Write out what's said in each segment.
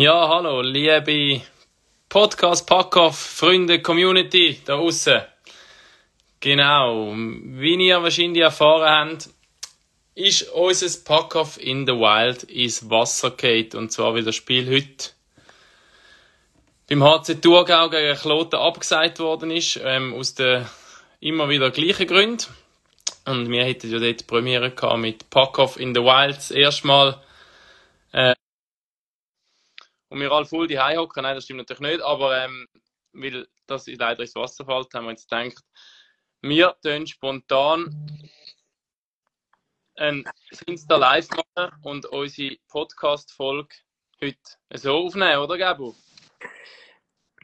Ja, hallo, liebe Podcast Packoff, Freunde, Community da außen. Genau, wie ihr wahrscheinlich erfahren habt, ist unser Packoff in the Wild ins Wasser geht und zwar wie das Spiel heute beim HC Thurgau gegen Kloten abgesagt worden ist, ähm, aus den immer wieder gleichen Gründen. Und wir hätten ja dort Premiere mit Packoff in the Wild. Erstmal und wir alle voll die hocken. Nein, das stimmt natürlich nicht, aber ähm, weil das leider ins Wasser fällt, haben wir jetzt gedacht, wir tun spontan ein Insta live machen und unsere Podcast-Folge heute so aufnehmen, oder Gabo?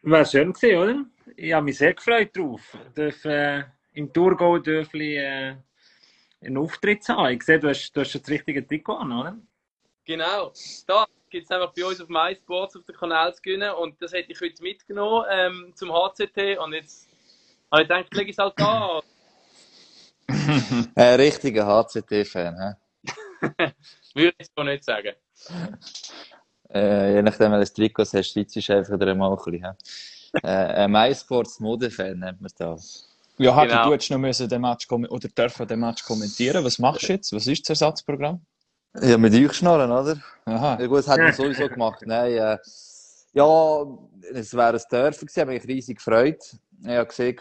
Wäre schön gewesen, oder? Ich habe mich sehr gefreut drauf. Darf, äh, Im Thurgau dürfen äh, einen Auftritt haben. Ich sehe, du hast, du hast das richtige Trikot an, oder? Genau. Da gibt es einfach bei uns auf MySports auf dem Kanal zu gewinnen und das hätte ich heute mitgenommen ähm, zum HCT und jetzt habe ich gedacht, lege ich es halt da. Ein richtiger HCT-Fan, hä? Würde ich so nicht sagen. Äh, je nachdem, welches Trikot hast, du einfach wieder mal ein bisschen. Äh, ein MySports Modefan nennt man das. Ja, genau. du hättest noch müssen den Match oder dürfen den Match kommentieren. Was machst du jetzt? Was ist das Ersatzprogramm? Ja, mit euch schnallen, oder? Aha. Ja, gut, das hat man sowieso gemacht. Nein, äh, ja, es wäre ein Dörfer gewesen, ich habe mich riesig gefreut. Ich habe gesehen,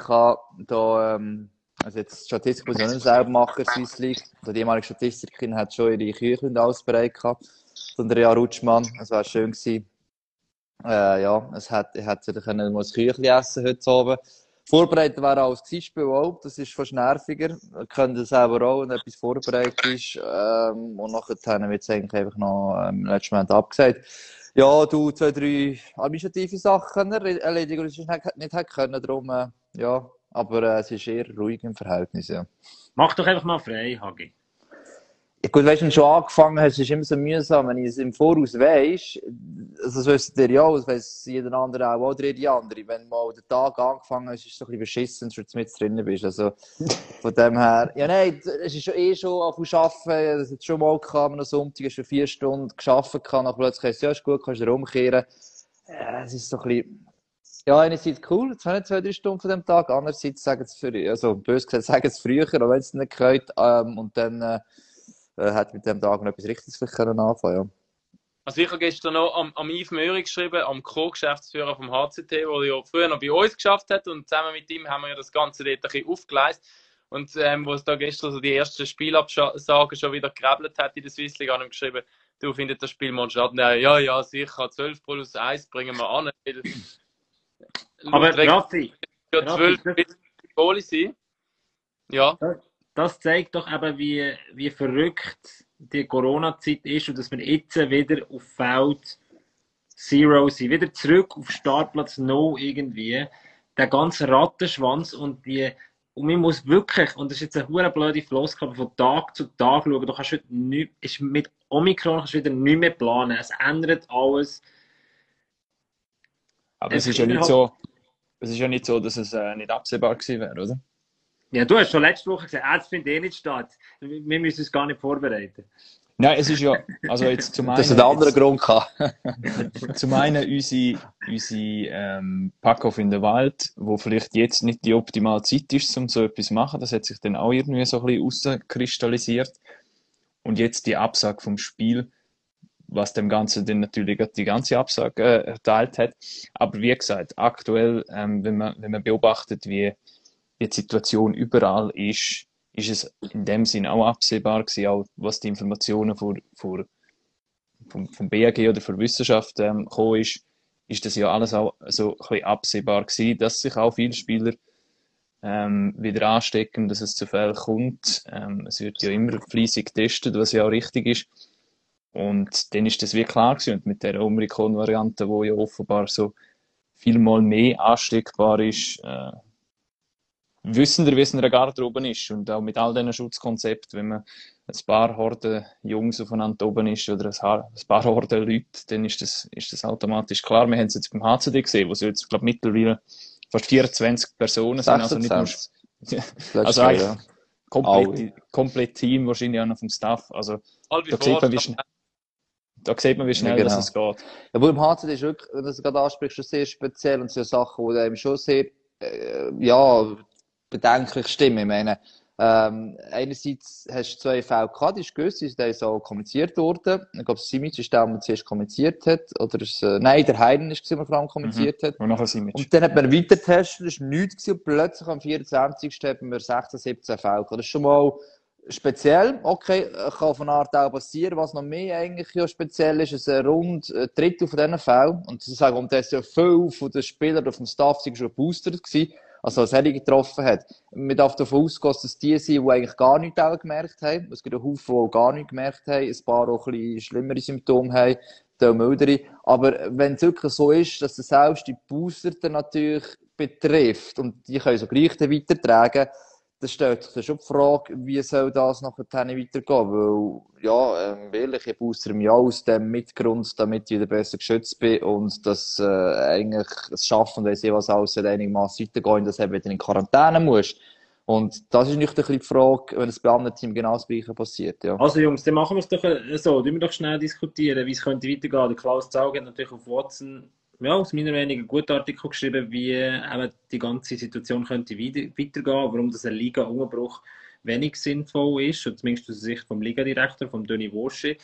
da, ähm, also jetzt Statistik muss ich nicht selber machen, Swiss League. Also die ehemalige Statistikerin hat schon ihre Küche und alles bereit gehabt. Von der Jahr Rutschmann. Es wäre schön gewesen. Äh, ja, es hat, ich hätte können mal das Küchli essen heute Abend. Vorbereitet wäre auch Gesichtspiel auch, das ist fast nerviger. Wir können das selber auch, wenn etwas vorbereitet ist. Ähm, und nachher wird es eigentlich einfach noch ähm, im letzten Moment abgesagt. Ja, du zwei, drei administrative Sachen erledigen, die ich nicht, nicht hätte können, darum, äh, ja. Aber äh, es ist eher ruhig im Verhältnis, ja. Mach doch einfach mal frei, Hagi. Gut, weißt du, wenn du schon angefangen hast, ist es immer so mühsam, wenn ich es im Voraus weiss, also das wisst ihr ja, das weiss jeder andere auch, oder die andere. Wenn mal der Tag angefangen hast, ist es so ein bisschen beschissen, wenn du mit drin bist. Also, von dem her, ja, nein, es ist schon eh schon auf dem Arbeiten, das hat schon mal gehabt, am Sonntag du vier Stunden gearbeitet, dann plötzlich heißt ja, ist gut, kannst du rumkehren. Ja, es ist so ein bisschen, ja, einerseits cool, jetzt habe zwei, drei Stunden von dem Tag, andererseits sagen es für, also, bös gesagt, sagen es früher, auch wenn es nicht gehört, ähm, und dann, äh, äh, hat mit dem Tag noch etwas Richtiges vielleicht können anfangen ja. Also ich habe gestern noch am, am Yves Möhring geschrieben, am Co-Geschäftsführer vom HCT, der ja früher noch bei uns geschafft hat und zusammen mit ihm haben wir ja das Ganze dort ein bisschen aufgeleistet. Und ähm, wo es da gestern so die ersten Spielabsagen schon wieder gerebelt hat in der Swiss League, haben geschrieben, du findest das Spiel mal statt. Ja, ja, sicher, 12 plus 1 bringen wir an. Aber Raffi, ja 12 Goalie sein. Ja das zeigt doch eben, wie, wie verrückt die Corona-Zeit ist und dass wir jetzt wieder auf Feld Zero sind. Wieder zurück auf Startplatz No irgendwie. Der ganze Rattenschwanz und die und man muss wirklich, und das ist jetzt eine hure blöde Floskel, von Tag zu Tag schauen. Du kannst heute nicht, ist mit Omikron kannst du wieder nicht mehr planen. Es ändert alles. Aber es, es ist ja nicht so, es ist ja nicht so, dass es äh, nicht absehbar gewesen wäre, oder? Ja, du hast schon letzte Woche gesagt, ah, das findet eh nicht statt. Wir müssen uns gar nicht vorbereiten. Nein, es ist ja, also jetzt zum einen... Das ist ein anderer Grund gehabt. zum einen unsere, unsere ähm, Pack-Off in der Wald, wo vielleicht jetzt nicht die optimale Zeit ist, um so etwas zu machen. Das hat sich dann auch irgendwie so ein bisschen rauskristallisiert. Und jetzt die Absage vom Spiel, was dem Ganzen dann natürlich die ganze Absage äh, erteilt hat. Aber wie gesagt, aktuell, ähm, wenn, man, wenn man beobachtet, wie die Situation überall ist, ist es in dem Sinn auch absehbar gewesen, auch was die Informationen vor, vor, vom, vom BAG oder von Wissenschaft ähm, gekommen ist, ist das ja alles auch so ein bisschen absehbar gewesen, dass sich auch viele Spieler ähm, wieder anstecken, dass es zu Fällen kommt. Ähm, es wird ja immer fließig getestet, was ja auch richtig ist. Und dann ist das wie klar gewesen. Und mit der Omikron-Variante, wo ja offenbar so viel mal mehr ansteckbar ist, äh, wissen wir, wie es in einer Garderobe ist. Und auch mit all diesen Schutzkonzepten, wenn man ein paar Horden Jungs aufeinander oben ist oder ein paar Horden Leute, dann ist das, ist das automatisch klar. Wir haben es jetzt beim HCD gesehen, wo es jetzt, glaube mittlerweile fast 24 Personen sind. Also nicht nur, also eigentlich ja. komplett, komplett Team, wahrscheinlich auch noch vom Staff. Also, da sieht man, wie schnell, da sieht man, wie schnell genau. das es geht. Ja, aber im HC ist wirklich, wenn du es gerade ansprichst, schon sehr speziell und so Sachen, die einem schon sehr, äh, ja, bedenklich stimmen. Ich meine, ähm, einerseits hast du zwei Fälle gehabt, die ist gewusst, die ist auch kommuniziert worden. Ich glaube, Simic ist der, der zuerst kommuniziert hat. Oder ist, äh, nein, der Heiden ist der vor allem kommuniziert mhm. hat. Und nachher Simic. Und dann hat man weiter getestet, das war nichts gewesen, und plötzlich am 24. haben wir 16, 17 Fälle gehabt. Das ist schon mal speziell. Okay, kann von Art auch passieren. Was noch mehr eigentlich ja speziell ist, ist ein rund ein Drittel von diesen Fällen. Und zu sagen, um das ja viel von den Spielern auf dem Staff sind schon boostert gewesen also als er getroffen hat. Man darf davon ausgehen, dass es die sind, die eigentlich gar nichts gemerkt haben. Es gibt einen Haufen, die gar nichts gemerkt haben, ein paar auch ein bisschen schlimmere Symptome haben, die mildere. Aber wenn es wirklich so ist, dass es selbst die Booster natürlich betrifft und die können so gleich weitertragen, dann stellt sich schon die Frage, wie soll das nachher weitergehen? Weil, ja, ähm, ehrlich, ich booster mich auch aus dem Mitgrund, damit ich wieder besser geschützt bin und das äh, eigentlich es schaffen, weil sie was alles einigermaßen weitergehen, dass du wieder in Quarantäne musst. Und das ist nicht die Frage, wenn es bei anderen Teams genau das Gleiche passiert. Ja. Also Jungs, dann machen wir es doch äh, so, wir doch schnell diskutieren, wie es könnte weitergehen. Der Klaus Zaug hat natürlich auf Watson ja, aus meiner Meinung einen guten Artikel geschrieben, wie eben die ganze Situation könnte weitergehen, warum das ein Liga-Umbruch wenig sinnvoll ist, und zumindest aus der Sicht vom Ligadirektor, vom Denis Worsche.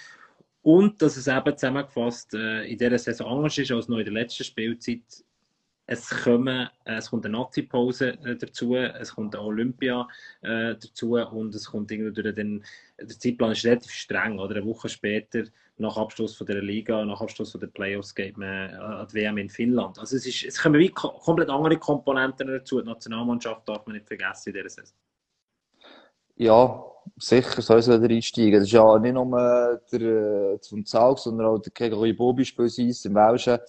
Und dass es eben zusammengefasst äh, in dieser Saison anders ist als noch in der letzten Spielzeit. Es, kommen, äh, es kommt eine Nazi-Pause äh, dazu, es kommt eine Olympia äh, dazu und es kommt irgendwie den, der Zeitplan ist relativ streng, oder eine Woche später nach Abschluss von der Liga, nach Abschluss von der Playoffs geht man äh, an die WM in Finnland. Also es, ist, es kommen wie komplett andere Komponenten dazu. Die Nationalmannschaft darf man nicht vergessen in dieser Saison. Ja, sicher soll es wieder einsteigen. Das ist ja nicht nur der äh, zum Zaug, sondern auch der Gregory Bo beispielsweise im Welschen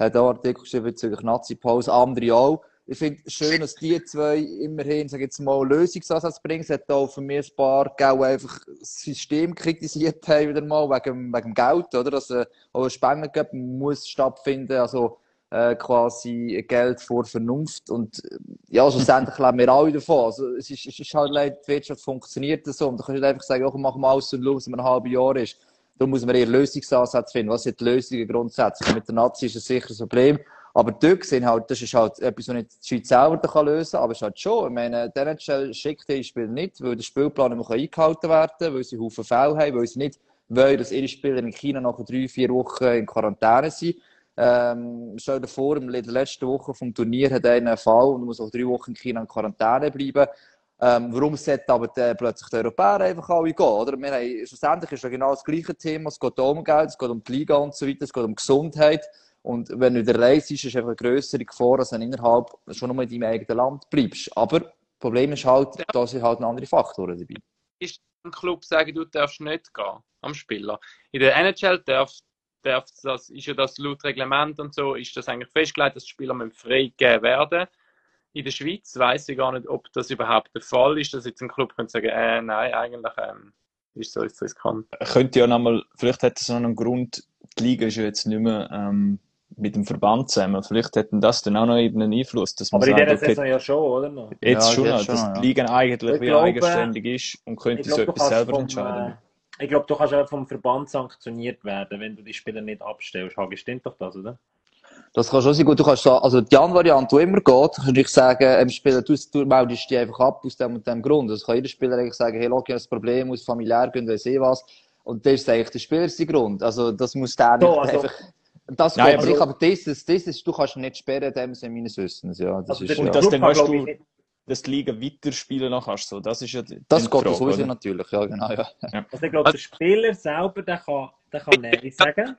hat auch Artikel geschrieben bezüglich Nazi-Pause, andere auch ich finde es schön, dass die zwei immerhin, sag jetzt mal, Lösungsansatz bringen. Es hat auch für mich ein paar Gau einfach das System kritisiert haben, wieder mal, wegen, wegen Geld, oder? Dass äh, auch ein Spengenkörper muss stattfinden, also, äh, quasi Geld vor Vernunft. Und, äh, ja, schlussendlich leben wir alle davon. Also, es ist, es ist halt leid, die Wirtschaft funktioniert so. Und da kannst du nicht einfach sagen, ja, machen wir alles und schauen, was in einem halben Jahr ist. Da muss man eher Lösungsansätze finden. Was sind die Lösungen grundsätzlich? Mit der Nazi ist es sicher ein Problem. Aber dort sind halt, das ist halt etwas, was nicht die Schweiz selber lösen kann, aber es ist halt schon, ich meine, der NHL schickt die Spieler nicht, weil der Spielplan nicht eingehalten werden kann, weil sie Haufen Fälle haben, weil sie nicht wollen, dass ihre Spieler in China nach drei, vier Wochen in Quarantäne sind. Ähm, stell dir vor, in der letzten Woche vom Turnier hat einer einen Fall und muss auch drei Wochen in China in Quarantäne bleiben. Ähm, warum sollten aber der, plötzlich die Europäer einfach alle gehen? Oder? Wir haben, schlussendlich ist ja genau das gleiche Thema. Es geht um Geld, es geht um die Liga und so weiter, es geht um Gesundheit. Und wenn du der Reise bist, ist einfach eine größere Gefahr, dass du innerhalb schon noch in deinem eigenen Land bleibst. Aber das Problem ist halt, ja. da sind halt andere Faktoren dabei. Ist ein Club sagen, du darfst nicht gehen am Spieler? In der NHL darf, darf das, ist ja das laut Reglement und so, ist das eigentlich festgelegt, dass Spieler freigegeben werden. In der Schweiz weiß ich gar nicht, ob das überhaupt der Fall ist, dass jetzt ein Club könnte sagen, äh, nein, eigentlich ähm, ist so, ist so riskant. Könnte ja nochmal, vielleicht hat es noch einen Grund, die Liga ist ja jetzt nicht mehr ähm, mit dem Verband zusammen. Vielleicht hätten das dann auch noch einen Einfluss. Dass man Aber sagt, in dieser Saison ja schon, oder? Noch? Jetzt ja, schon, jetzt dass schon, die Liga eigentlich ich wie glaube, eigenständig ist und könnte so etwas selber vom, entscheiden. Äh, ich glaube, du kannst auch vom Verband sanktioniert werden, wenn du die Spieler nicht abstellst. Hagi, stimmt doch das, oder? Das kann schon sein. Gut, du kannst sagen, also die Variante, die immer geht, kann ich sagen, einem Spieler, du, du meldest dich einfach ab aus dem und dem Grund. Also kann jeder Spieler eigentlich sagen, hey, schau, ich habe ein Problem, aus familiär gehen, weiß eh was. Und das ist eigentlich der Spielergrund. Also das muss der nicht so, also, einfach das Nein, aber, sich, aber das, das, das ist, du kannst nicht sperren, dem Sinne meines Wissens. Ja, das also ist, und ja. das dann weißt du, dass die Liga weiterspielen noch kannst. So, das ist ja das geht sowieso oder? natürlich, ja, genau. Ja. ja. Also ich glaube, der Spieler selber, der kann, der kann Nein sagen.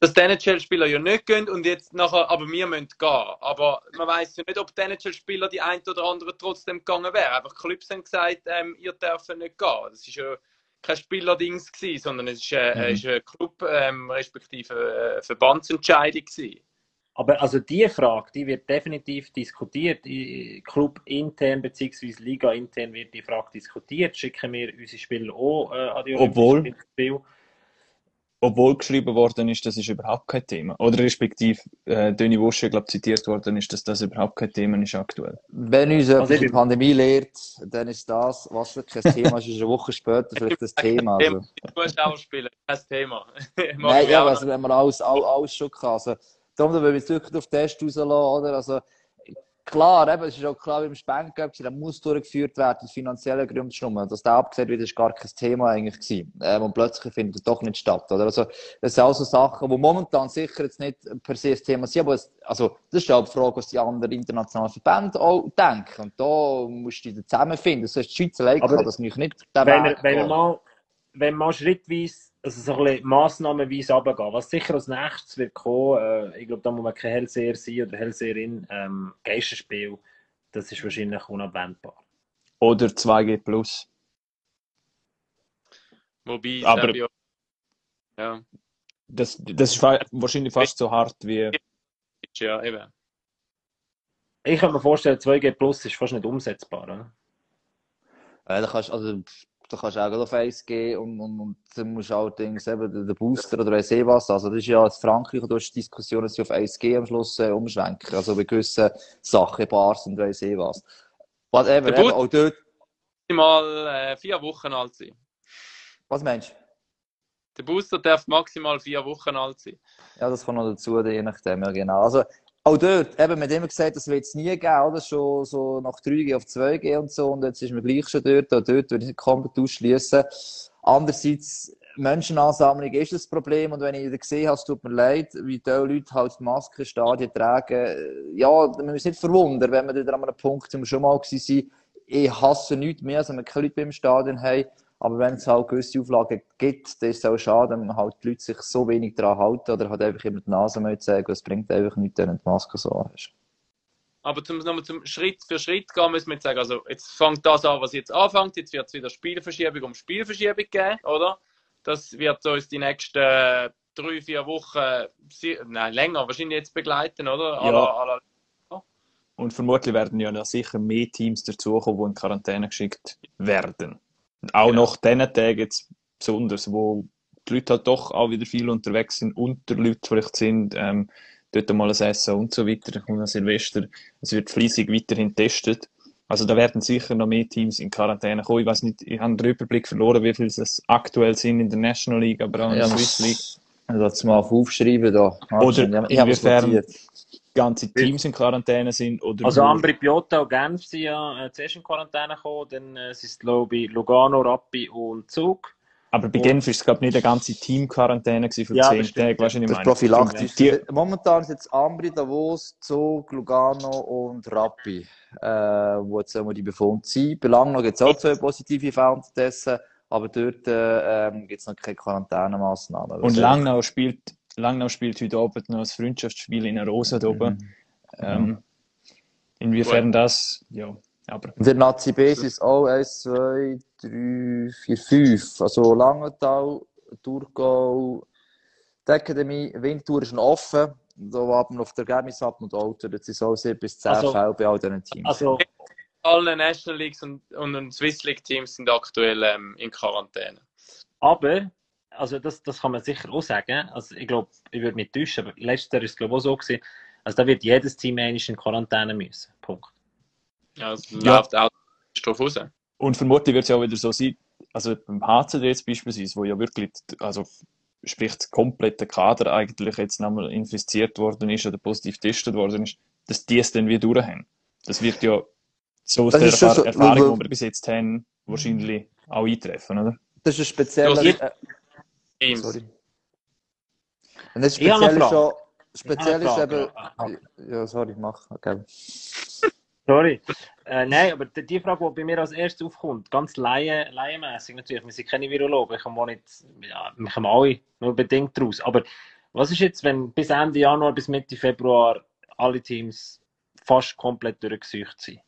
Dass die NHL-Spieler ja nicht gehen und jetzt nachher, aber wir müssen gehen. Aber man weiß ja nicht, ob die NHL-Spieler die ein oder andere trotzdem gegangen wären. Einfach Clubs haben gesagt, ähm, ihr dürft nicht gehen. Das ist ja kein Spielerdings gewesen, sondern es ist, äh, mhm. ist eine Club, ähm, respektive äh, Verbandsentscheidung gewesen. Aber also die Frage, die wird definitiv diskutiert. Club intern bzw. Liga intern wird die Frage diskutiert. Schicken wir unsere Spieler auch äh, an die Obwohl, Spiel. Obwohl geschrieben worden ist, das ist überhaupt kein Thema. Oder respektive äh, Döni Wosche, glaube zitiert worden ist, dass das überhaupt kein Thema ist aktuell. Wenn uns also die Pandemie lehrt, dann ist das, was für kein Thema ist, ist eine Woche später vielleicht das Thema. Also. Du musst auch spielen, kein Thema. Nein, ja, also, wenn man alles, alles, alles schon kann. Also, darum, wenn wir jetzt wirklich auf den Test rauslassen, oder? Also, Klar, eben, es ist auch klar, wie im Spengel, der muss durchgeführt werden, aus finanziellen Gründen schon. Dass der abgesehen wird, ist gar kein Thema eigentlich gewesen. Ähm, und plötzlich findet er doch nicht statt, oder? Also, das sind also Sachen, die momentan sicher jetzt nicht per se ein Thema sind, aber es, also, das ist auch die Frage, was die anderen internationalen Verbände auch denken. Und da musst du dich zusammenfinden. Das heißt, die Schweiz allein kann das nicht, nicht wenn, Weg wenn, wenn, mal, wenn man schrittweise also so ein bisschen massnahmenweise runtergehen. Was sicher als nächstes wird kommen, äh, ich glaube, da muss man kein Hellseher sein oder Hellseherin, ähm, Geisterspiel, das ist wahrscheinlich unabwendbar. Oder 2G+. Plus. Wobei, aber ja. ja. Das, das ist wahrscheinlich fast so hart wie... Ja, eben. Ich kann mir vorstellen, 2G Plus ist fast nicht umsetzbar, oder? Ja, da kannst, also, da kannst du auch auf 1G und, und, und dann musst du allerdings eben den, Booster oder weiss eh was. Also, das ist ja in Frankreich, du hast Diskussionen, dass sie auf 1G am Schluss äh, umschwenken. Also, bei gewissen Sachen, Bars und weiss eh was. Eben, eben, auch dort. Maximal äh, vier Wochen alt sein. Was meinst du? Der Booster darf maximal vier Wochen alt sein. Ja, das kommt noch dazu, je nachdem, ja, genau. Also, auch dort, eben, man hat immer gesagt, das wird es nie geben, oder? Schon so nach 3G auf 2G und so. Und jetzt ist man gleich schon dort. Auch dort würde ich komplett ausschließen. Andererseits, Menschenansammlung ist das Problem. Und wenn ich wieder gesehen habe, es tut mir leid, wie diese Leute halt die Maske Stadien tragen. Ja, man muss nicht verwundern, wenn wir wieder an einem Punkt wo wir schon mal waren. Ich hasse nichts mehr, als wenn wir keine Leute beim Stadion haben. Aber wenn es halt gewisse Auflagen gibt, dann ist es auch schade, wenn halt die Leute sich so wenig daran halten oder halt einfach immer die Nase mal zeigen, es bringt einfach nichts, wenn du die Maske so hast. Aber zum, nochmal zum Schritt für Schritt gehen, müssen wir jetzt sagen, also jetzt fängt das an, was jetzt anfängt, jetzt wird es wieder Spielverschiebung um Spielverschiebung geben, oder? Das wird uns die nächsten drei, vier Wochen, nein, länger wahrscheinlich jetzt begleiten, oder? Ja. Alla, alla, und vermutlich werden ja sicher mehr Teams dazukommen, die in Quarantäne geschickt werden. Auch genau. nach diesen Tagen jetzt besonders, wo die Leute halt doch auch wieder viel unterwegs sind, unter Leute vielleicht sind, ähm, dort mal ein Essen und so weiter, und an Silvester. Es wird fließig weiterhin getestet. Also da werden sicher noch mehr Teams in Quarantäne kommen. Ich weiß nicht, ich habe den Überblick verloren, wie viele es aktuell sind in der National League, aber auch in der ja, Swiss League. Also das mal aufschreiben da. Oder inwiefern ganze Teams in Quarantäne sind. Oder also Ambri, Piotta und Genf sind ja äh, zuerst in Quarantäne gekommen, dann äh, sind es glaube ich Lugano, Rappi und Zug. Aber bei Genf war es, glaube ich, nicht eine ganze Team-Quarantäne für ja, 10 Tage, weißt du, Das ist prophylaktisch. Die... Momentan sind jetzt Ambri, Davos, Zug, Lugano und Rappi, äh, wo jetzt die Befunde sind. Bei Langnau gibt es auch zwei positive Fälle dessen, aber dort äh, ähm, gibt es noch keine Quarantänemaßnahmen. Und Langnau spielt Langnau spielt heute Abend noch ein Freundschaftsspiel in der Rosa da oben. Mhm. Ähm, inwiefern das, ja. Aber. Der Nazi B ist auch 1, 2, 3, 4, 5. Also Langenthal, Thurgau, die Akademie, Winterthur ist noch offen. Da warten wir auf das Ergebnis ab und Auto. Das sind so 7 bis 10 also, Fälle bei all diesen Teams. Also, alle National Leagues und, und Swiss League Teams sind aktuell ähm, in Quarantäne. Aber also das, das kann man sicher auch sagen. Also ich glaube, ich würde mich täuschen, aber letztes Jahr ist es glaube ich auch so gewesen. Also da wird jedes Team eigentlich in Quarantäne müssen. Punkt. Ja, es ja. läuft auch drauf raus. Und vermutlich wird es ja auch wieder so sein, also beim HCD jetzt beispielsweise, wo ja wirklich, also sprich, der komplette Kader eigentlich jetzt nochmal infiziert worden ist oder positiv getestet worden ist, dass die es dann wieder durchhaben. Das wird ja so aus das der Erfahrung, so, Erfahrung, die wir bis jetzt haben, wahrscheinlich auch eintreffen, oder? Das ist ein spezieller... Games. Sorry. Und das speziell ist schon, speziell ist eben, ja, sorry, mach, okay. Sorry. Äh, nein, aber die Frage, die bei mir als erstes aufkommt, ganz laie, laienmässig natürlich, wir sind keine Virologen, ich komme nicht, ja, wir kommen alle nur bedingt raus, aber was ist jetzt, wenn bis Ende Januar, bis Mitte Februar alle Teams fast komplett durchgesucht sind?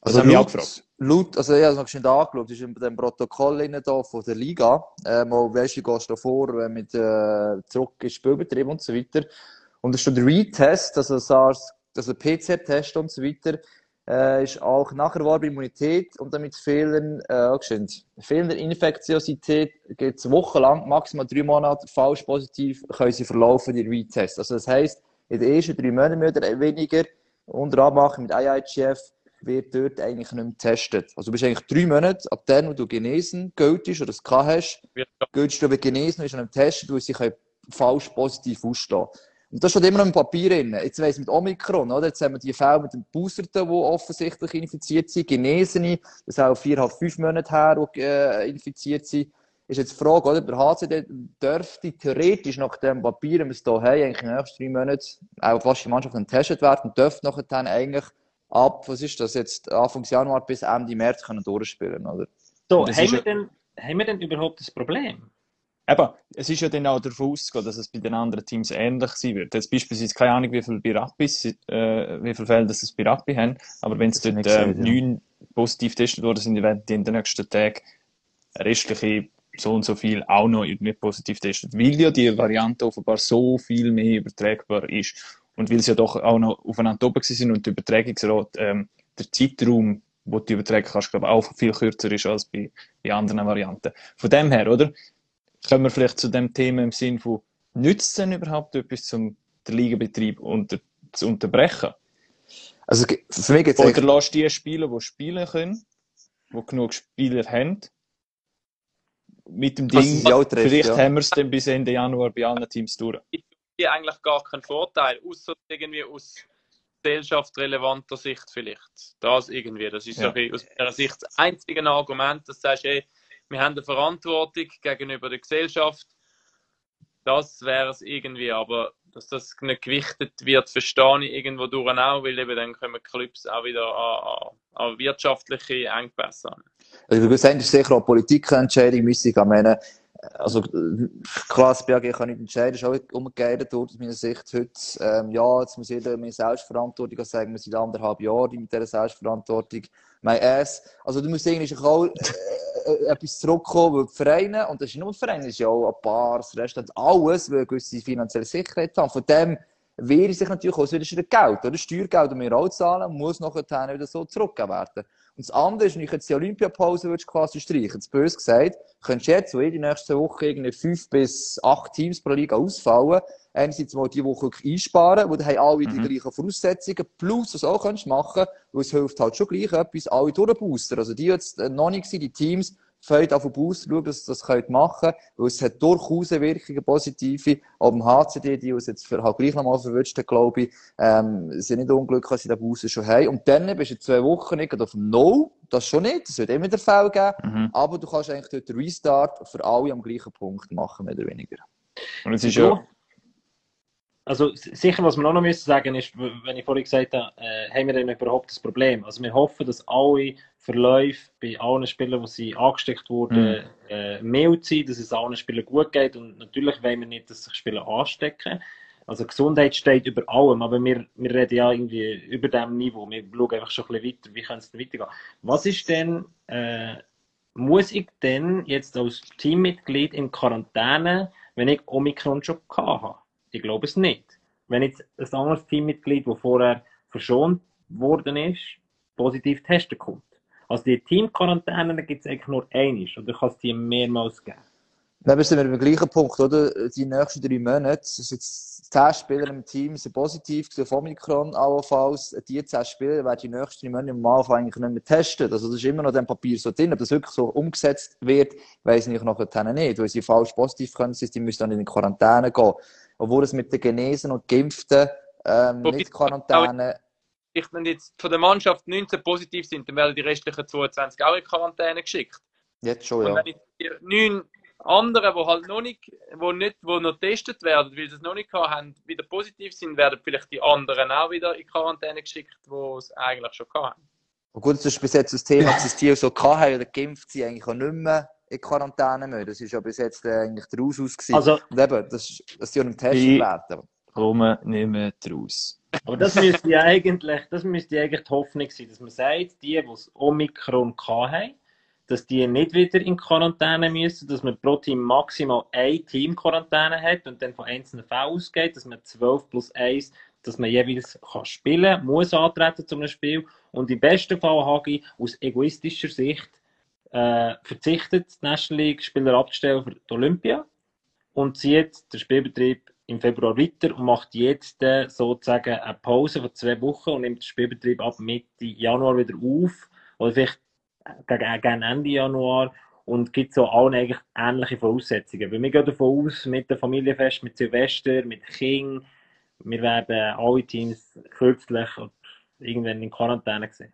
Also, also laut, laut, also ich habe es noch schnell angeschaut, das ist in dem Protokoll da von der Liga, ähm, wo weißt du, gehst du vor äh, mit äh, zurück in Spielbetrieb und so weiter. Und es steht der Retest, also SARS, also PCR-Test und so weiter, äh, ist auch nacherwerbare Immunität und damit fehlende, äh, fehlende Infektiosität geht es wochenlang, maximal drei Monate falsch positiv, können sie verlaufen, die Retest. Also das heisst, in den ersten drei Monaten oder weniger, unter Abmachung mit IIGF, wird dort eigentlich nicht mehr getestet. Also du bist eigentlich drei Monate, ab dem, wo du genesen gültest oder es gehabt hast, gültest du genesen und bist an Testen, weil sie falsch positiv ausstehen und das steht immer noch im Papier drin. Jetzt weiss mit Omikron, oder? Jetzt haben wir die Fälle mit den Boosterten, die offensichtlich infiziert sind, Genesene, das ist auch viereinhalb, fünf Monate her, die äh, infiziert sind. Ist jetzt die Frage, oder? Der HCD dürfte theoretisch nach dem Papier, wenn wir es hier haben, eigentlich in den nächsten drei Monaten auch fast die Mannschaft getestet werden und dürfte nachher dann eigentlich ab, was ist das jetzt, Anfang Januar bis Ende März können durchspielen, oder? So, haben wir, denn, haben wir denn überhaupt das Problem? Eben, es ist ja dann auch davon auszugehen, dass es bei den anderen Teams ähnlich sein wird. Jetzt beispielsweise keine Ahnung, wie viele Birappis, äh, wie viele Fälle das es Birappi haben, aber wenn es dort äh, neun ja. positiv getestet worden sind, werden die in den nächsten Tagen restliche so und so viel auch noch nicht positiv getestet, weil ja die Variante offenbar so viel mehr übertragbar ist und weil sie ja doch auch noch aufeinander oben sind und die Übertragungsrate, ähm, der Zeitraum, wo du übertragen kannst, glaube ich, auch viel kürzer ist als bei, bei anderen Varianten. Von dem her, oder? Kommen wir vielleicht zu dem Thema im Sinn von, nützt es denn überhaupt etwas, um den Ligabetrieb unter, zu unterbrechen? Also für mich geht's Oder lässt die Spieler, die spielen können, die genug Spieler haben, mit dem Ding, trifft, vielleicht ja. haben wir es dann bis Ende Januar bei allen Teams durch. Ich eigentlich gar keinen Vorteil, außer irgendwie aus gesellschaftsrelevanter Sicht vielleicht. Das irgendwie, das ist ja. so aus meiner Sicht das einzige Argument, dass du sagst, ey, wir haben eine Verantwortung gegenüber der Gesellschaft. Das wäre es irgendwie, aber dass das nicht gewichtet wird, verstehe ich irgendwo durch auch, weil eben dann kommen Clubs auch wieder an, an, an wirtschaftliche Engpässe an. Also, du sagst, ist sicher auch Politikentscheidung, müsste ich meine, also, klar, das BAG kann nicht entscheiden, ist auch umgekehrt aus meiner Sicht heute. Ähm, ja, jetzt muss jeder mehr Selbstverantwortung sagen, wir sind anderthalb Jahre mit dieser Selbstverantwortung. Mein Ass. Also, du musst eigentlich auch äh, äh, etwas zurückkommen, weil die Vereine, und das ist nicht nur die Vereine, das ist ja auch ein paar, das Restaurant, alles, weil gewisse finanzielle Sicherheit haben. Von dem wehre sich natürlich auch wieder Geld, oder? Steuergeld, das wir auch zahlen, muss nachher wieder so zurückgegeben werden. Und das andere ist, wenn ich jetzt die Olympiapause würdest quasi streichen, jetzt bös gesagt, könntest du jetzt, wo die nächste Woche irgendwie fünf bis acht Teams pro Liga ausfallen, einerseits mal die Woche einsparen, wo dann haben alle die mhm. gleichen Voraussetzungen, plus was auch kannst machen, weil es hilft halt schon gleich etwas, alle durchbooster. Also die jetzt noch nicht sind, die Teams, fällt auf schauen, dass sie das machen können, weil es hat durchaus Wirkungen, positive. Auch im HCD, die uns jetzt für, halt gleich nochmal verwünscht glaube ich, ähm, sind nicht unglücklich, dass sie den Booster schon haben. Und dann bist du zwei Wochen nicht auf No, das schon nicht, das wird immer der Fall geben, mhm. aber du kannst eigentlich dort den Restart für alle am gleichen Punkt machen, mehr oder weniger. Und es ist ja, also sicher, was wir auch noch müssen sagen ist, wenn ich vorhin gesagt habe, äh, haben wir denn überhaupt das Problem? Also wir hoffen, dass alle Verläufe bei allen Spielern, die sie angesteckt wurden, mhm. äh, mild sind, dass es allen Spielern gut geht und natürlich wollen wir nicht, dass sich Spieler anstecken. Also Gesundheit steht über allem, aber wir, wir reden ja irgendwie über dem Niveau. Wir schauen einfach schon ein bisschen weiter, wie kann es denn weitergehen. Was ist denn, äh, muss ich denn jetzt als Teammitglied in Quarantäne, wenn ich Omikron schon gehabt habe? Ich glaube es nicht. Wenn jetzt ein anderes Teammitglied, das vorher verschont worden ist, positiv testen kommt. Also die Teamquarantäne gibt es eigentlich nur einiges oder kann es die mehrmals geben? Dann sind wir beim gleichen Punkt, oder? Die nächsten drei Monate, das ist jetzt zehn Spieler im Team sind positiv auf Omikron, allenfalls. Die zehn Spieler werden die nächsten drei Monate im Anfang eigentlich nicht mehr testen. Also das ist immer noch dem Papier so drin. Ob das wirklich so umgesetzt wird, weiss ich noch nicht. Weil sie falsch positiv können, die müssen dann in die Quarantäne gehen obwohl es mit den Genesen und Geimpften ähm, nicht Quarantäne. Wenn jetzt von der Mannschaft 19 positiv sind, dann werden die restlichen 22 auch in Quarantäne geschickt. Jetzt schon, ja. Und wenn jetzt die neun anderen, die halt noch nicht, wo nicht, wo noch getestet werden, weil sie es noch nicht haben, wieder positiv sind, werden vielleicht die anderen auch wieder in Quarantäne geschickt, die es eigentlich schon haben. Und gut, das ist bis jetzt das Thema, dass die so hatten oder geimpft sind, eigentlich auch nicht mehr in Quarantäne müssen. Das ist ja bis jetzt äh, eigentlich der Ausschuss gewesen. Also, und eben, das, das sie ja im Test werden. Kommen nicht mehr draus. Aber das müsste ja eigentlich, das müsste eigentlich die Hoffnung sein, dass man sagt, die, die das Omikron haben, dass die nicht wieder in Quarantäne müssen, dass man pro Team maximal ein Team Quarantäne hat und dann von einzelnen Fällen ausgeht, dass man 12 plus 1 dass man jeweils kann spielen muss antreten zu einem Spiel. Und im besten Fall habe ich aus egoistischer Sicht äh, verzichtet, die National League-Spieler abzustellen für die Olympia und zieht den Spielbetrieb im Februar weiter und macht jetzt äh, sozusagen eine Pause von zwei Wochen und nimmt den Spielbetrieb ab Mitte Januar wieder auf oder vielleicht gegen Ende Januar und gibt so allen eigentlich ähnliche Voraussetzungen. Weil wir gehen davon aus, mit dem Familienfest, mit Silvester, mit King, wir werden alle Teams kürzlich irgendwann in Quarantäne gesehen.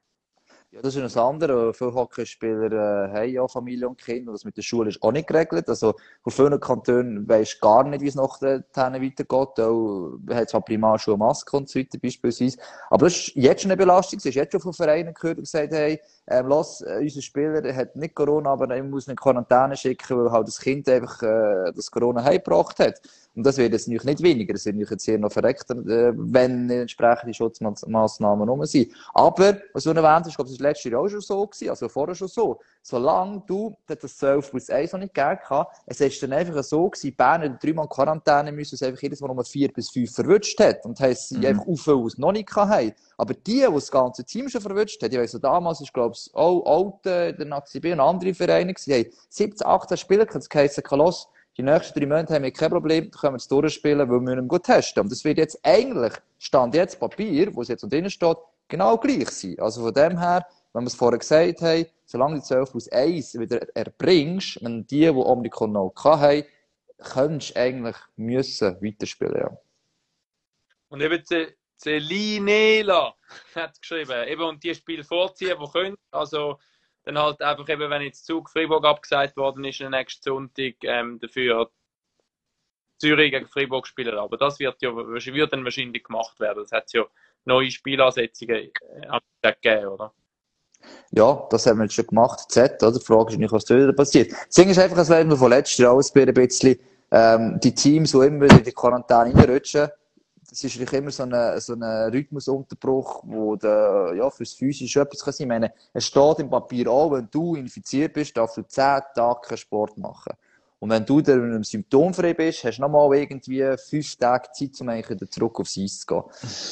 Ja, das ist ein anderes. Viele Hockeyspieler äh, haben ja Familie und Kinder. Das mit der Schule ist auch nicht geregelt. Also, von vielen Kantonen weisst gar nicht, wie es nach den weitergeht. Auch, hat zwar Primarschule Maske und so weiter, beispielsweise. Aber das ist jetzt schon eine Belastung. Es ist jetzt schon von Vereinen gehört und gesagt, hey, ähm, los, äh, unser Spieler hat nicht Corona, aber er muss in Quarantäne schicken, weil halt das Kind einfach äh, das Corona heimgebracht hat. Und das wird jetzt nicht weniger, es wird jetzt eher noch verreckter, äh, wenn entsprechende Schutzmaßnahmen rum sind. Aber, was du erwähnt hast, ich glaube, das war letztes Jahr auch schon so gewesen, also vorher schon so. Solange du das 12 plus 1 noch nicht gegeben hast, es ist dann einfach so gewesen, Bern hat dreimal Quarantäne müssen, es einfach jedes Mal um 4 bis 5 verwünscht hat. Und heisst, sie mhm. einfach auf, was noch nicht haben. Aber die, die das ganze Team schon verwünscht hat, ich weiss, damals ist, glaube ich, auch Alte, der Nazi B und andere Vereine gewesen, die haben 17, 18 Spieler, das heisst, los, die nächsten drei Monate haben wir kein Problem, da können wir es durchspielen, weil wir ihn gut testen. Und das wird jetzt eigentlich, Stand jetzt Papier, wo es jetzt drinnen steht, genau gleich sein. Also von dem her, wenn wir es vorher gesagt haben, solange du 12 plus 1 wieder erbringst, wenn die, die Omnicon noch haben, könntest du eigentlich müssen weiterspielen, ja. Und eben Celinela hat geschrieben, eben und die Spiele vorziehen, die können, also dann halt einfach eben, wenn jetzt Zug Freiburg abgesagt worden ist, nächsten Sonntag ähm, dafür Zürich gegen Freiburg spielen. Aber das wird ja wird dann wahrscheinlich gemacht werden. Das hat ja neue Spielansetzungen äh, gegeben, oder? Ja, das haben wir jetzt schon gemacht. Z, oder? Die Frage ist nicht, was da passiert. Das Ding ist einfach, es werden wir von letztes Jahr alles ein bisschen, ähm, die Teams, die immer in die Quarantäne reinrutschen, es ist immer so ein so eine Rhythmusunterbruch, wo der, ja, fürs Physische etwas kann sein. Ich meine, es steht im Papier auch, wenn du infiziert bist, darfst du 10 Tage keinen Sport machen. Und wenn du dann einem symptomfrei bist, hast du nochmal irgendwie fünf Tage Zeit, um eigentlich wieder zurück aufs Eis zu gehen.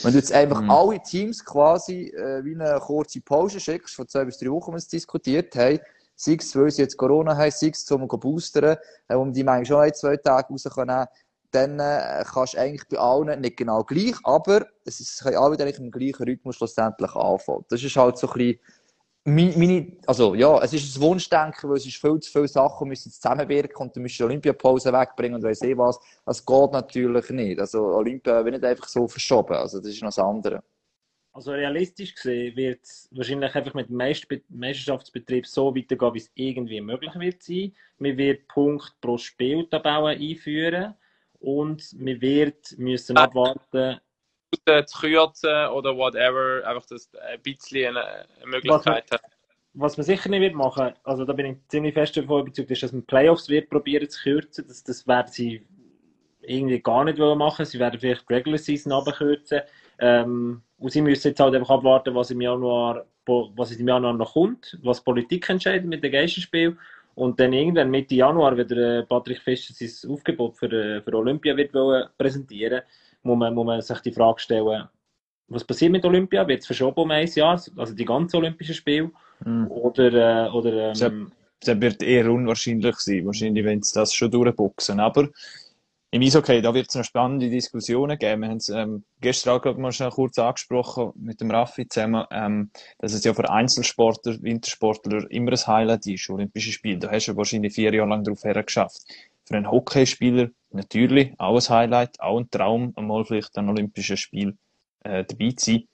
Wenn du jetzt einfach mhm. alle Teams quasi äh, wie eine kurze Pause schickst, von zwei bis drei Wochen, wie wir es diskutiert haben, sei es, weil sie jetzt Corona haben, sei es, um zu boostern, äh, um die manchmal schon ein, zwei Tage raus können dann äh, kannst du eigentlich bei allen nicht genau gleich, aber es ist, können alle wieder im gleichen Rhythmus schlussendlich anfangen. Das ist halt so ein bisschen meine, also ja, es ist ein Wunschdenken, weil es ist viel zu viele Sachen, müssen zusammenwirken und du musst die Olympiapause wegbringen und weiss eh was. Das geht natürlich nicht. Also Olympia wird nicht einfach so verschoben. Also das ist noch das andere. Also realistisch gesehen wird es wahrscheinlich einfach mit dem Meisterschaftsbetrieb so weitergehen, wie es irgendwie möglich wird sein. Man wird Punkt pro Spieltabelle einführen und man wird müssen abwarten zu kürzen oder whatever, einfach dass ein bisschen eine, Möglichkeit hat. Was man sicher nicht wird machen, also da bin ich ziemlich fest davon überzeugt, ist, dass man Playoffs wird probieren zu kürzen. Das, das werden sie irgendwie gar nicht machen. Sie werden vielleicht die Regular Season abkürzen. Ähm, und sie müssen jetzt halt einfach abwarten, was im Januar, was im Januar noch kommt, was Politik entscheidet mit dem Geisterspiel. Und dann irgendwann Mitte Januar, wenn der äh, Patrick Fischer sein Aufgebot für, äh, für Olympia wird präsentieren muss man, muss man sich die Frage stellen, was passiert mit Olympia? Wird es verschoben um ein Jahr? Also die ganzen Olympischen Spiele? Mhm. Oder, äh, oder ähm, das wird eher unwahrscheinlich sein, wahrscheinlich, wenn sie das schon durchboxen. Aber im Eishockey, da wird es noch spannende Diskussionen geben. Wir haben es ähm, gestern auch mal schon kurz angesprochen mit dem Raffi zusammen, ähm, dass es ja für Einzelsportler, Wintersportler immer ein Highlight ist, Olympische Spiele. Da hast du wahrscheinlich vier Jahre lang darauf hergeschafft. Für einen Hockeyspieler natürlich auch ein Highlight, auch ein Traum, einmal vielleicht an Olympischen Spiel äh, dabei zu sein.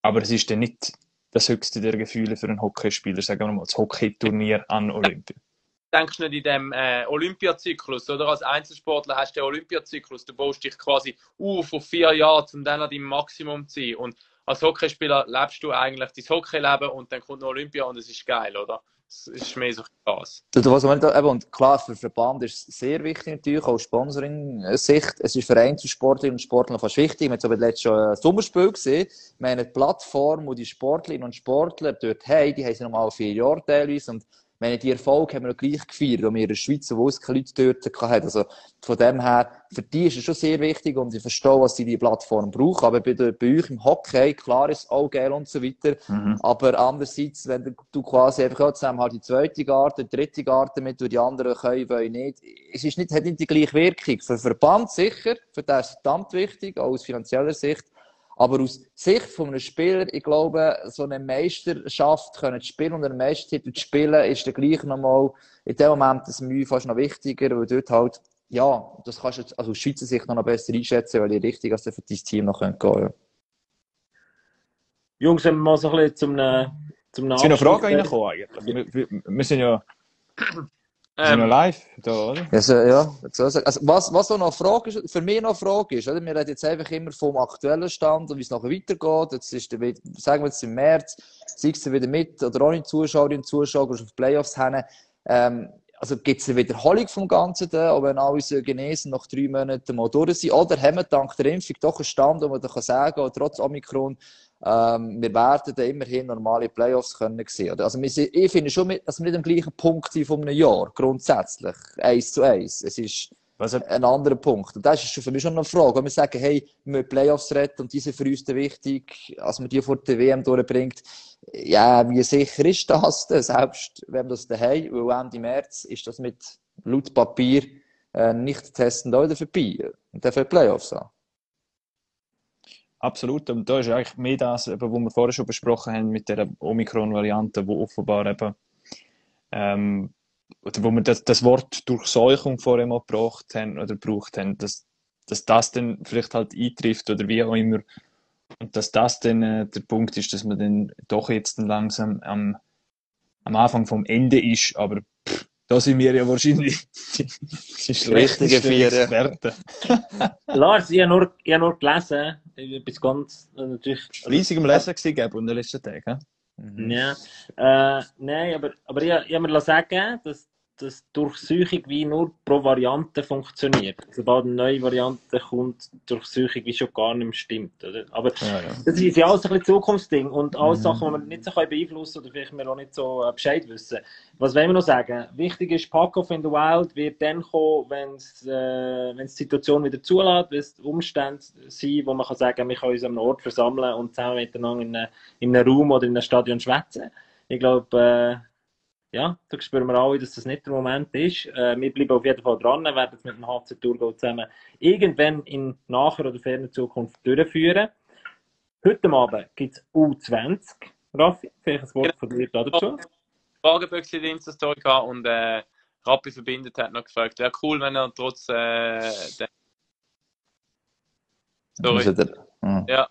Aber es ist dann nicht das höchste der Gefühle für einen Hockeyspieler, sagen wir mal, das Hockeyturnier an Olympia denkst du nicht in dem äh, Olympiazyklus, oder? Als Einzelsportler hast du den Olympiazyklus, du baust dich quasi auf auf vier Jahre, um dann an deinem Maximum zu sein. Und als Hockeyspieler lebst du eigentlich dein Hockeyleben und dann kommt noch Olympia und es ist geil, oder? Das ist mehr so Spaß. Und klar, für den Verband ist es sehr wichtig natürlich, auch Sponsoring-Sicht. Es ist für Einzelsportlerinnen und Sportler fast wichtig. Wir haben jetzt Jahr ein Sommerspiel gesehen. Wir haben eine Plattform, wo die Sportlerinnen und Sportler dort haben, die haben sie nochmal vier Jahre teilweise. Und meine, die Erfolge haben wir noch gleich gefeiert, und wir in der Schweiz, wo es keine Leute dort hatten. Also, von dem her, für die ist es schon sehr wichtig und ich verstehe, was sie die Plattform brauchen. Aber bei, der, bei euch im Hockey, klar ist auch geil und so weiter. Mhm. Aber andererseits, wenn du quasi einfach jetzt halt die zweite Garde, die dritte Garde mit, und die anderen können, wollen nicht. Es ist nicht, hat nicht die gleiche Wirkung. Für den Verband sicher, für den ist es verdammt wichtig, auch aus finanzieller Sicht. Aber aus Sicht von einem Spieler, ich glaube, so eine Meisterschaft können zu spielen und einen Meistertitel zu spielen, ist dann gleich nochmal in dem Moment das Mühe fast noch wichtiger, weil dort halt, ja, das kannst du also aus Schweizer Sicht noch, besser einschätzen, weil die richtig als für dein Team noch gehen können. Ja. Jungs, wenn wir mal so ein bisschen zum, zum Nachhinein. Sind noch Fragen reingekommen eigentlich? Wir, wir, wir sind ja ähm, noch live da, oder? Also, ja, also, was, was noch Frage ist, für mich noch eine Frage ist, oder? wir reden jetzt einfach immer vom aktuellen Stand und wie es nachher weitergeht. Jetzt ist der, sagen wir jetzt im März, siehst du wieder mit oder ohne Zuschauerinnen und Zuschauer, gehst auf Playoffs hin. Ähm, also gibt es eine Wiederholung vom Ganzen da, ob wenn alle unsere Genesen nach drei Monaten mal durch sind? Oder haben wir dank der Impfung doch einen Stand, wo man da sagen kann, trotz Omikron, ähm, wir werden dann immerhin normale Playoffs können sehen. Also wir, ich finde schon, dass wir nicht am gleichen Punkt sind von einem Jahr, grundsätzlich, eins zu eins. Es ist Was ein anderer Punkt. Und das ist für mich schon eine Frage. Wenn wir sagen, hey, wir müssen Playoffs retten und diese für uns wichtig, als man die vor der WM durchbringt, ja, wie sicher ist das denn? Selbst wenn wir das daheim, weil Ende März ist das mit laut Papier äh, nicht testen da wieder vorbei. Und dann für Playoffs an. Absolut. Und da ist eigentlich mehr das, was wir vorher schon besprochen haben mit der Omikron-Variante, wo offenbar eben, ähm, oder wo wir das, das Wort Durchseuchung vorher mal gebraucht haben oder gebraucht haben, dass, dass das dann vielleicht halt eintrifft oder wie auch immer. Und dass das dann äh, der Punkt ist, dass man dann doch jetzt dann langsam am, am Anfang vom Ende ist. Aber da sind wir ja wahrscheinlich die, die schlechtesten Experten. Lars, ich habe nur, ich habe nur gelesen, etwas ganz äh, natürlich. Fleissig am Lesen gewesen, in den letzten Tagen. Mhm. Ja, äh, nein, aber, aber ich, ich habe mir sagen, dass dass Durchsuchung wie nur pro Variante funktioniert. Sobald eine neue Variante kommt, Durchsuchung wie schon gar nicht mehr stimmt. Oder? Aber ja, ja. das ist ja alles ein bisschen Zukunftsding und alles mhm. Sachen, die man nicht so beeinflussen können oder vielleicht wir auch nicht so äh, Bescheid wissen. Was wollen wir noch sagen? Wichtig ist, Pack-Off in the Wild wird dann kommen, wenn es äh, die Situation wieder zulässt, wenn es Umstände sind, wo man kann sagen, wir können uns an einem Ort versammeln und zusammen miteinander in, eine, in einem Raum oder in einem Stadion schwätzen. Ich glaube, äh, ja, da spüren wir alle, dass das nicht der Moment ist. Äh, wir bleiben auf jeden Fall dran, werden es mit dem HC Thurgau zusammen irgendwann in naher oder ferner Zukunft durchführen. Heute Abend gibt es U20. Raffi, vielleicht ein Wort von dir dazu. Fragebüchse in der Insta-Story und äh, Rappi verbindet hat noch gefragt, wäre cool, wenn er trotz äh, der Sorry. Hm. Ja,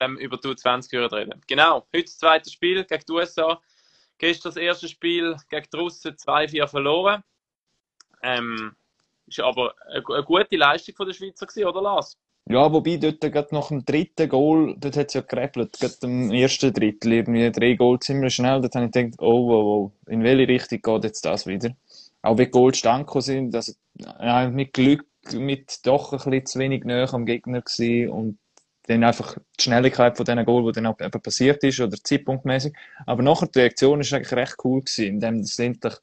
ähm, über die U20 reden. Genau, heute das zweite Spiel gegen die USA. Gestern das erste Spiel gegen die Russen 2-4 verloren. Ähm, ist aber eine, gute Leistung von der Schweizer gewesen, oder Lars? Ja, wobei dort gerade nach dem dritten Goal, dort hat es ja geräppelt, gerade im ersten Drittel, irgendwie drei Goal ziemlich schnell, dort habe ich gedacht, oh, oh, oh, in welche Richtung geht jetzt das wieder? Auch wenn Goal stand sind, also, ja, mit Glück, mit doch ein bisschen zu wenig näher am Gegner gewesen und dann einfach die Schnelligkeit von diesen Goal, die dann eben passiert ist, oder zeitpunktmäßig. Aber nachher die Reaktion ist eigentlich recht cool gewesen, indem das endlich,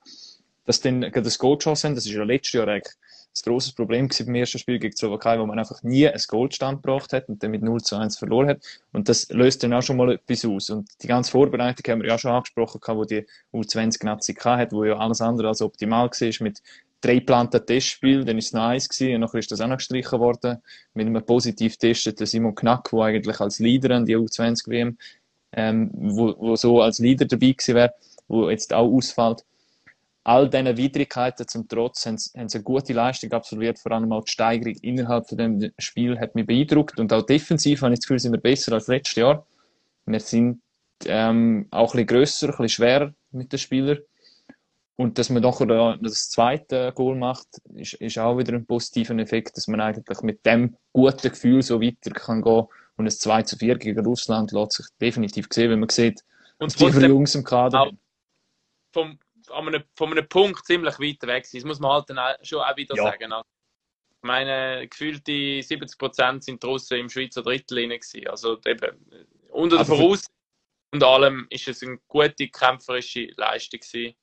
dass dann das Goal geschossen haben. Das ist ja letztes Jahr eigentlich ein grosses Problem gewesen beim ersten Spiel gegen die Slowakei, wo man einfach nie ein Goldstand gebracht hat und dann mit 0 zu 1 verloren hat. Und das löst dann auch schon mal etwas aus. Und die ganze Vorbereitung haben wir ja schon angesprochen, wo die U20-Nazi hat, wo ja alles andere als optimal war mit drei geplanten Testspiele, dann ist es eins gewesen, und nachher ist das auch noch gestrichen worden, mit einem positiv testeten Simon Knack, der eigentlich als Leader an die U20-WM, ähm, wo, wo so als Leader dabei gewesen wäre, wo jetzt auch ausfällt. All diesen Widrigkeiten zum Trotz haben, haben sie eine gute Leistung absolviert, vor allem auch die Steigerung innerhalb von dem Spiel hat mich beeindruckt und auch defensiv habe ich das Gefühl, sind wir besser als letztes Jahr. Wir sind ähm, auch ein bisschen grösser, ein bisschen schwerer mit den Spielern und dass man doch das zweite Goal macht, ist, ist auch wieder ein positiver Effekt, dass man eigentlich mit dem guten Gefühl so weiter kann gehen und ein 2 zu 4 gegen Russland lässt sich definitiv sehen, wenn man sieht, und die Jungs im Kader. Vom, von, einem, von einem Punkt ziemlich weit weg sind, das muss man halt dann schon auch wieder ja. sagen. Also, ich meine, gefühlte 70% sind die Russen im Schweizer Drittel gewesen. Also eben, unter der Voraussetzung und allem ist es eine gute kämpferische Leistung gewesen.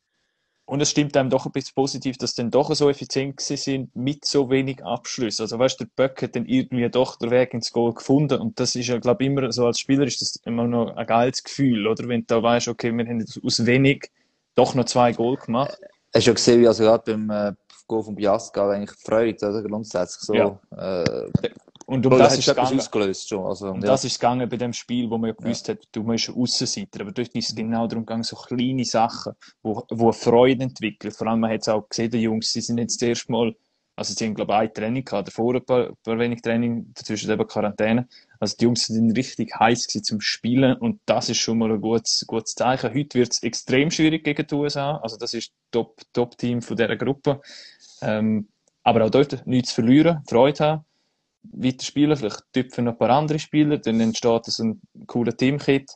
Und es stimmt einem doch ein bisschen positiv, dass sie dann doch so effizient sind mit so wenig Abschlüssen. Also weißt du, der Böck hat dann irgendwie doch den Weg ins Goal gefunden. Und das ist ja, glaube ich, immer so als Spieler ist das immer noch ein geiles Gefühl, oder? Wenn du da weißt, okay, wir haben aus wenig doch noch zwei Goal gemacht. Hast du ja gesehen, wie also gerade beim äh, Goal von Biasca eigentlich gefreut, oder? Grundsätzlich so. Ja. Äh, Und um das ist es etwas gegangen. ausgelöst schon. Also, ja. das ist gegangen bei dem Spiel, wo man ja gewusst hat, du musst Aussenseiter. Aber dort ist es genau darum gegangen, so kleine Sachen, wo, wo Freude entwickeln. Vor allem, man hat es auch gesehen, die Jungs, sie sind jetzt das erste Mal, also sie haben, glaube ich, ein Training gehabt, davor ein paar, ein paar wenig Training, dazwischen eben Quarantäne. Also die Jungs sind richtig heiß gewesen zum Spielen und das ist schon mal ein gutes, gutes Zeichen. Heute wird es extrem schwierig gegen die USA. Also das ist Top, Top-Team von dieser Gruppe. Ähm, aber auch dort nichts zu verlieren, Freude haben weiter spielen, vielleicht tüpfen noch ein paar andere Spieler, dann entsteht so ein cooler Teamkit,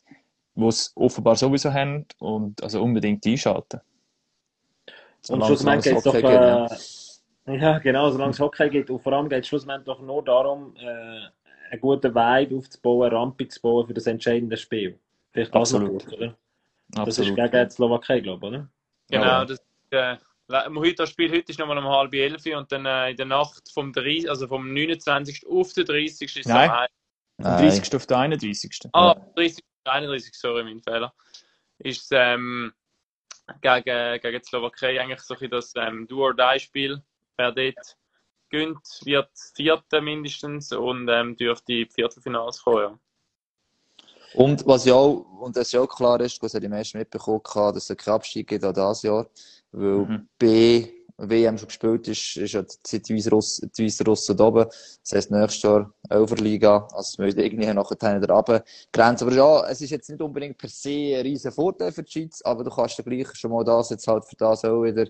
wo es offenbar sowieso haben und also unbedingt einschalten. Und schlussendlich geht es doch, äh, ja genau, solange es Hockey geht, und vor allem geht es schlussendlich doch nur darum, äh, einen guten Vibe aufzubauen, eine Rampe zu bauen für das entscheidende Spiel. Vielleicht das Absolut. kurz, oder? Das ist Absolut. gegen die Slowakei, glaube ich, oder? Genau, Ja. das äh, le- heute das Spiel heute ist nochmal um halb elf und dann äh, in der Nacht vom 30, also vom 29. auf den 30. ist es Nein. am Nein. 30. auf den 31. Ah, 30, 31, sorry, mein Fehler. Ist es ähm, gegen, gegen die Slowakei eigentlich so ein das ähm, Do-or-Die-Spiel. Wer dort gönnt, wird Vierter mindestens und ähm, dürfte in die Viertelfinals kommen. Ja. Und was ja auch, und das ja auch klar ist, was ja die meisten mitbekommen haben, dass es keinen Abstieg gibt auch dieses Jahr, weil Mhm. B, WM schon gespielt ist, ist ja die Weißrussen, da oben. Das heisst, nächstes Jahr Elferliga, also wir müssen irgendwie nachher wieder runtergrenzen. Aber ja, es ist jetzt nicht unbedingt per se ein riesen Vorteil für die Schweiz, aber du kannst ja gleich schon mal das jetzt halt für das auch wieder,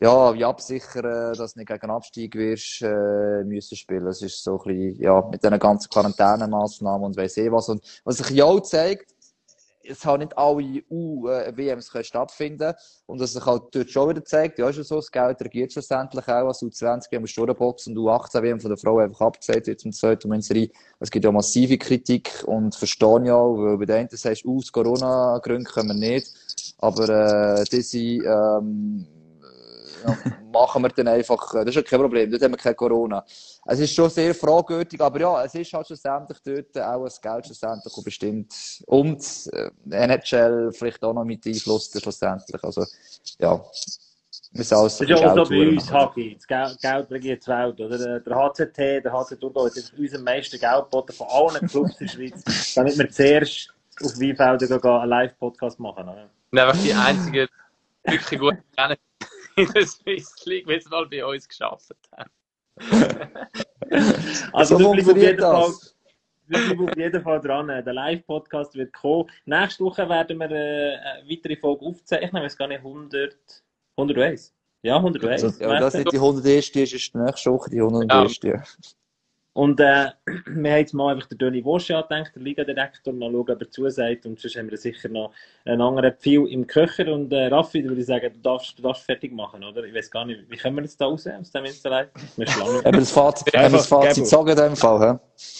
ja, wie absichern, dass du nicht gegen Abstieg wirst, äh, müssen spielen. Es ist so ein bisschen, ja, mit diesen ganzen Quarantänemaßnahmen und weiss eh was. Und was sich ja auch zeigt, es haben nicht alle U-WMs stattfinden und was sich halt dort schon wieder zeigt, ja, ist ja so, das Geld regiert schlussendlich auch, als U20 WM Sturrenbox und U18 WM von der Frau einfach abgesagt wird zum zweiten Serie. Es gibt ja massive Kritik und verstehe ich auch, weil bei den einen sagst du, aus Corona-Gründen können wir nicht, aber äh, diese, ähm, ja, machen wir dann einfach, äh, das ist ja kein Problem, dort haben wir kein Corona. Es ist schon sehr fragwürdig, aber ja, es ist halt schlussendlich dort auch das Geld schlussendlich und bestimmt. Und äh, NHL vielleicht auch noch mit einflusst schlussendlich. Also, ja. Das ist ja auch so bei uns, Hagi. Das Geld, Geld regiert die Welt, oder? Der HCT, der HC Thurgau hat jetzt uns am meisten Geld geboten von allen Clubs in der Schweiz, damit wir zuerst auf Weinfelden gehen, einen Live-Podcast machen. Oder? Und einfach die einzigen wirklich Rennen in der Swiss League, weil sie mal bei uns geschafft haben. Also, So wir bleiben auf jeden funktioniert Fall, das. wir bleiben auf jeden Fall dran. Der Live-Podcast wird kommen. Nächste Woche werden wir äh, eine weitere Folge aufzeichnen. Ich weiß gar nicht, 100, 101. Ja, 101. Also, Ja, das nicht die 101. ist, ist die nächste Woche die 101. Ja. Und äh, wir haben jetzt mal einfach den Döni Wosch angedenkt, der Ligadirektor, mal schauen, ob er zusagt. Und sonst haben wir sicher noch einen anderen Pfeil im Köcher. Und äh, Raffi, würde ich sagen, du darfst, du darfst fertig machen, oder? Ich weiß gar nicht, wie kommen wir jetzt da raus aus dem Insta-Live? Wir schlagen. Eben das Fazit, Einfach das Fazit sagen in dem Fall.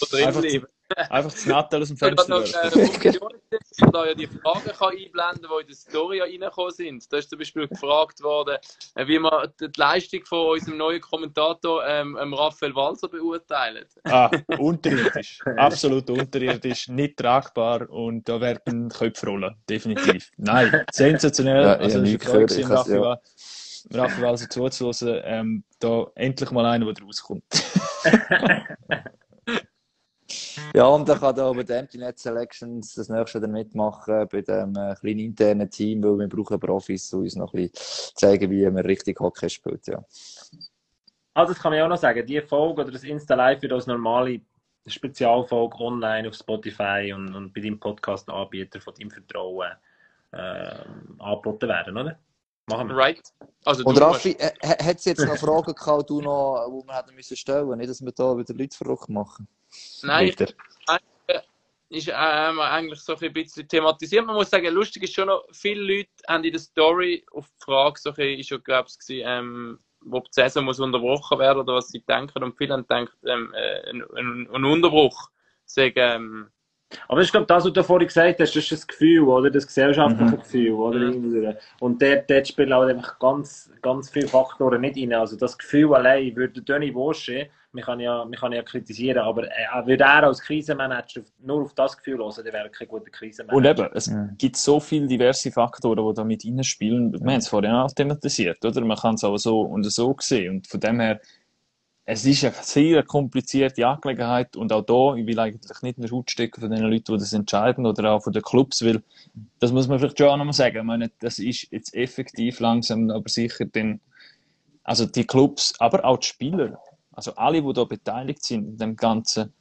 drin Einfach. Einfach das Nattel aus dem Ich habe Fenster noch werfen. eine Funktion, dass man da ja die Fragen kann einblenden kann, die in der Story ja reingekommen sind. Da ist zum Beispiel gefragt worden, äh, wie man die Leistung von unserem neuen Kommentator, ähm, ähm, Raphael Walser, beurteilt. Ah, unterirdisch. Absolut unterirdisch, nicht tragbar und da werden Köpfe rollen. Definitiv. Nein, sensationell. Ja, also, ich ist nichts eine ich ja. Raffi Wa- Raffi Walser zuzuhören. Ähm, da endlich mal einer, der rauskommt. Ja, und dann kann da bei den Empty Net Selections das nächste dann mitmachen, bei dem äh, kleinen internen Team, weil wir brauchen Profis, die uns noch ein bisschen zeigen, wie man richtig Hockey spielt. Ja. Also, das kann ich auch noch sagen. Die Folge oder das Insta-Live wird als normale Spezialfolge online auf Spotify und, und bei deinem Podcast-Anbieter von deinem Vertrauen äh, angeboten werden, oder? Machen wir. Right? Also, Und du Raffi, äh, hat es jetzt noch Fragen gehabt, du noch, die wir hätten müssen stellen nicht, dass wir da wieder Leute verrückt machen? Nein, ist äh, haben wir eigentlich so ein bisschen thematisiert. Man muss sagen, lustig ist schon noch, viele Leute haben in der Story auf die Frage, so ein bisschen, ist ja, glaube ich, gewesen, ähm, ob die Saison muss unterbrochen werden oder was sie denken. Und viele haben gedacht, ähm, äh, ein, ein, ein Unterbruch sei, ähm, Aber ich glaube, das, was du vorhin gesagt hast, das ist das Gefühl, oder? Das gesellschaftliche mhm. Gefühl, oder? Mhm. Und dort, dort spielen auch einfach ganz, ganz viele Faktoren nicht rein. Also das Gefühl allein würde Döni Wosche, man kann ja, man kann ja kritisieren, aber äh, würde er als Krisenmanager nur auf das Gefühl hören, dann wäre er kein guter Krisenmanager. Und eben, es ja. gibt so viele diverse Faktoren, die da mit reinspielen. Wir haben es vorhin auch thematisiert, oder? Man kann es auch so und so sehen. Und von dem her, es ist eine sehr komplizierte Angelegenheit und auch da, ich will eigentlich nicht in der Haut stecken von den Leuten, die das entscheiden oder auch von den Clubs, weil das muss man vielleicht schon auch nochmal sagen. Ich meine, das ist jetzt effektiv langsam, aber sicher den, also die Clubs, aber auch die Spieler, also alle, die da beteiligt sind in dem Ganzen,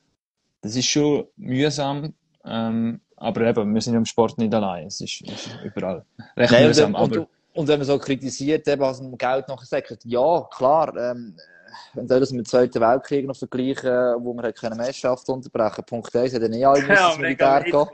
das ist schon mühsam, ähm, aber eben, wir sind im Sport nicht allein, es ist, ist überall recht Nein, mühsam. Und, aber, und, und, wenn man so kritisiert, eben, was dem Geld nachher sagt, ja, klar, ähm, wenn wir das mit dem Zweiten Weltkrieg noch vergleichen, wo wir keine Meisterschaft unterbrechen Punkt 1 hat er nicht alle ja, ins Militär gehen.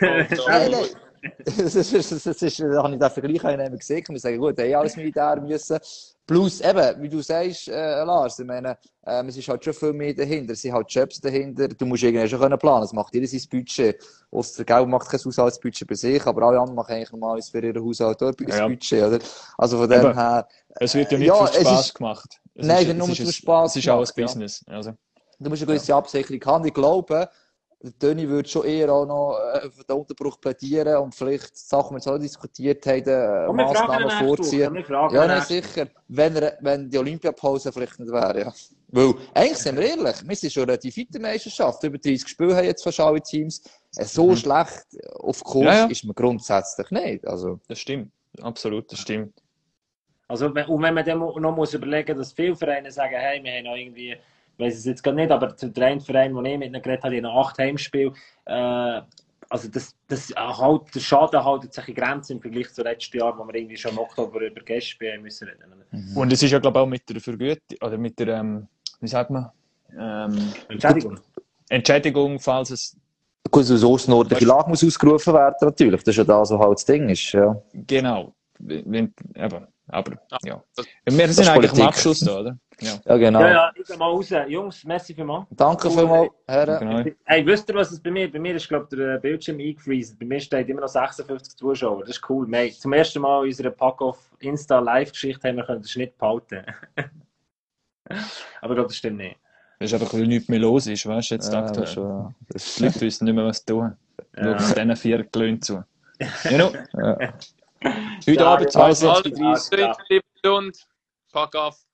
Nein, nein. das ist, das ist, das ist, da habe ich den Vergleich auch gesehen und sagen, gut, die alles Militär müssen. Plus, eben, wie du sagst, äh, Lars, ich meine, ähm, es ist halt schon viel mehr dahinter, es sind halt Jobs dahinter, du musst irgendwie schon können planen, es macht jeder sein Budget. Ausser Geld macht kein Haushaltsbudget bei sich, aber alle anderen machen eigentlich normalerweise für ihren Haushalt dort ein ja. Budget, oder? Also von dem her... Es wird ja nicht ja, für Spaß gemacht. Es nein, ist, nur für Spaß Es ist auch ein Business. Ja. Also. Du musst eine gewisse Absicherung haben. Ich glaube, der Toni würde schon eher auch noch äh, für den Unterbruch plädieren und vielleicht Sachen, die wir so diskutiert haben, äh, Massnahmen vorziehen. Ja, nein, sicher. Wenn, er, wenn die Olympiapause vielleicht nicht wäre, ja. Weil, eigentlich sind wir ehrlich, wir sind schon relativ weit in der Meisterschaft. Über 30 Spiele haben jetzt fast alle Teams. Äh, so mhm. schlecht auf Kurs ja, ja. ist man grundsätzlich nicht. Also. Das stimmt. Absolut, das stimmt. Also, und wenn man dann noch muss überlegen, dass viele Vereine sagen, hey, wir haben noch irgendwie weiß es jetzt gar nicht, aber der Verein, wo ich mit ihnen geredet habe, die noch acht Heimspiele. Äh, also das, das halt, der Schaden hält sich in Grenzen im Vergleich zu letzten Jahr, wo wir irgendwie schon im Oktober über Gäste müssen reden. Mhm. Und es ist ja glaube ich auch mit der Vergütung, oder mit der, ähm, wie sagt man? Ähm, Entschädigung. Entschädigung, falls es Gut, so eine nordliche Lage muss ausgerufen werden, natürlich. Das ist ja das, was halt das Ding ist. Ja. Genau. Wenn, eben. Aber ja. Wir sind eigentlich am Abschluss da, oder? Ja, ja genau. Ja, ja, ich gehe mal raus. Jungs, merci vielmals. Danke vielmals, Herren. Genau. Hey, wisst ihr, was es bei mir Bei mir ist, glaube ich, der Bildschirm eingefriest. Bei mir steht immer noch 56 Zuschauer. Das ist cool. Wir zum ersten Mal in unserer Pack-Off Insta-Live-Geschichte haben wir den Schnitt behalten. Aber ich glaube, das stimmt nicht. Das ist einfach, weil nichts mehr los ist, weißt du? Jetzt ja, dachte schon. Die Leute wissen nicht mehr, was tun. Ja. Schauen diesen vier Glöhnen zu. Genau. ja. Heute Abend 22.30 Uhr. Pack auf.